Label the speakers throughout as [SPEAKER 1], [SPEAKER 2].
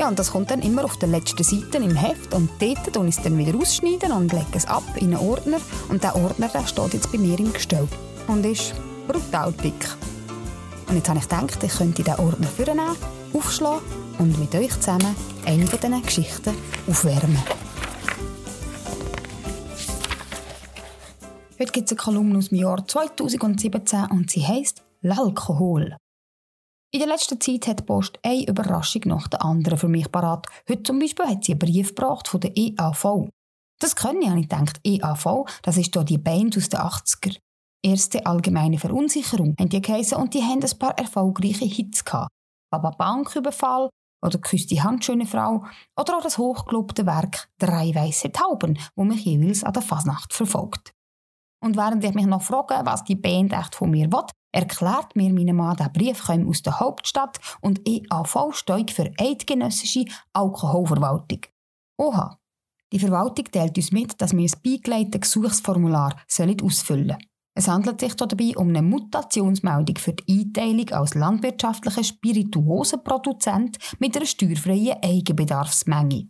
[SPEAKER 1] Ja, und das kommt dann immer auf der letzten Seite im Heft und dort und ich es dann wieder ausschneiden und lege es ab in einen Ordner und der Ordner der steht jetzt bei mir im Gestell und ist brutal dick. Und jetzt habe ich gedacht, ich könnte diesen Ordner vornehmen, aufschlagen und mit euch zusammen eine von diesen Geschichten aufwärmen. Heute gibt es eine Kolumne aus dem Jahr 2017 und sie heisst L'Alkohol. In der letzten Zeit hat die Post eine Überraschung nach der anderen für mich parat. Heute zum Beispiel hat sie einen Brief gebracht von der EAV. Das können ja nicht gedacht. EAV, das ist hier die Band aus den 80er. Erste allgemeine Verunsicherung haben die geheissen und die haben ein paar erfolgreiche Hits gehabt. Baba Banküberfall oder Küsst die Hand, Frau oder auch das hochgelobte Werk Drei weiße Tauben, wo mich jeweils an der Fasnacht verfolgt. Und während ich mich noch frage, was die Band echt von mir will, erklärt mir mein Mann, der Brief komme aus der Hauptstadt und EAV steht für Eidgenössische Alkoholverwaltung. Oha! Die Verwaltung teilt uns mit, dass wir ein beigelegtes Gesuchsformular ausfüllen sollen. Es handelt sich dabei um eine Mutationsmeldung für die Einteilung als landwirtschaftlicher Spirituosenproduzent mit einer steuerfreien Eigenbedarfsmenge.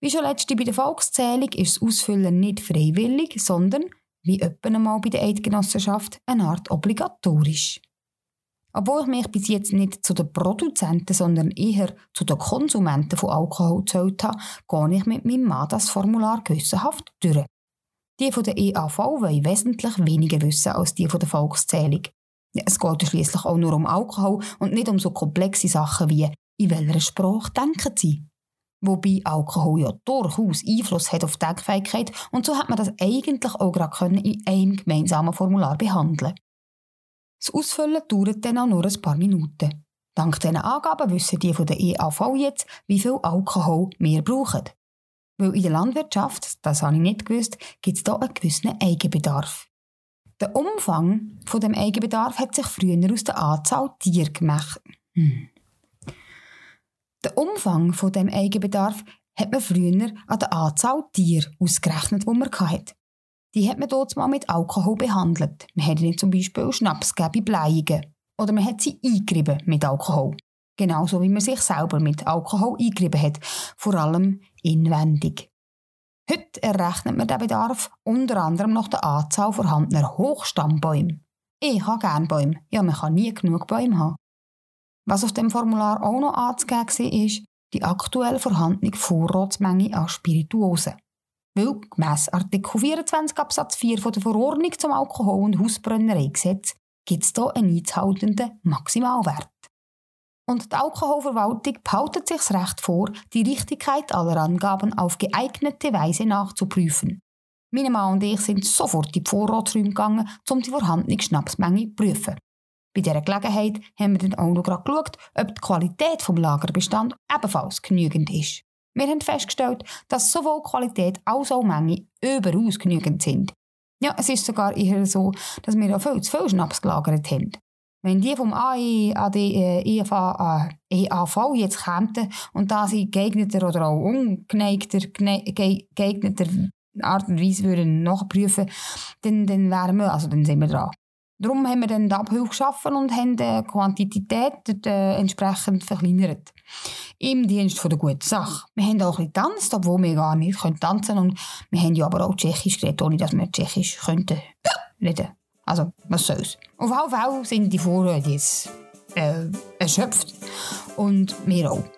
[SPEAKER 1] Wie schon letzte bei der Volkszählung ist das Ausfüllen nicht freiwillig, sondern wie etwa einmal bei der Eidgenossenschaft, eine Art obligatorisch. Obwohl ich mich bis jetzt nicht zu den Produzenten, sondern eher zu den Konsumenten von Alkohol gezählt habe, gehe ich mit meinem Mann das Formular gewissenhaft durch. Die von der EAV wollen wesentlich weniger wissen als die von der Volkszählung. Es geht schließlich auch nur um Alkohol und nicht um so komplexe Sachen wie in welcher Sprache denken sie. Wobei Alkohol ja durchaus Einfluss hat auf die Denkfähigkeit und so hat man das eigentlich auch gerade in einem gemeinsamen Formular behandeln Das Ausfüllen dauert dann auch nur ein paar Minuten. Dank diesen Angaben wissen die von der EAV jetzt, wie viel Alkohol wir brauchen. Weil in der Landwirtschaft, das habe ich nicht gewusst, gibt es hier einen gewissen Eigenbedarf. Der Umfang von dem Eigenbedarf hat sich früher aus der Anzahl Tier gemacht. Hm. Der Umfang von dem Eigenbedarf hat man früher an der Anzahl Tiere ausgerechnet, die man hatte. Die hat man dort mal mit Alkohol behandelt. Man hat ihnen zum Beispiel Schnaps gegeben, Bleiungen. Oder man hat sie eingerieben mit Alkohol. Genauso wie man sich selber mit Alkohol eingerieben hat, vor allem inwendig. Heute errechnet man den Bedarf unter anderem nach der Anzahl vorhandener Hochstammbäume. Ich habe gerne Bäume. Ja, man kann nie genug Bäume haben. Was auf dem Formular auch noch anzugeben war, ist die aktuell vorhandene Vorratsmenge an Spirituosen. Weil gemäss Artikel 24 Absatz 4 der Verordnung zum Alkohol- und Hausbrennereigesetz gibt es hier einen einzuhaltenden Maximalwert. Und die Alkoholverwaltung behaltet sich das Recht vor, die Richtigkeit aller Angaben auf geeignete Weise nachzuprüfen. Meine Mann und ich sind sofort in die Vorratsräume gegangen, um die vorhandene Schnapsmenge zu prüfen. Bei dieser Gelegenheit haben wir dann auch noch geschaut, ob die Qualität des Lagerbestands ebenfalls genügend ist. Wir haben festgestellt, dass sowohl Qualität als auch Menge überaus genügend sind. Ja, es ist sogar eher so, dass wir auch viel zu viel Schnaps gelagert haben. Wenn die vom AE, äh, äh, EAV jetzt kämen und da sie geeigneter oder auch ungeneigter, geeigneter Art und Weise würden nachprüfen, dann, dann wären wir, also dann sind wir dran. Darum haben wir dann die Abhilfe geschaffen und haben die Quantität äh, entsprechend verkleinert. Im Dienst von der guten Sache. Wir haben auch ein bisschen getanzt, obwohl wir gar nicht können tanzen und wir haben ja aber auch Tschechisch geredet, ohne dass wir Tschechisch könnten reden. Also, was soll's. Auf jeden Fall sind die Vorräte jetzt äh, erschöpft und wir auch.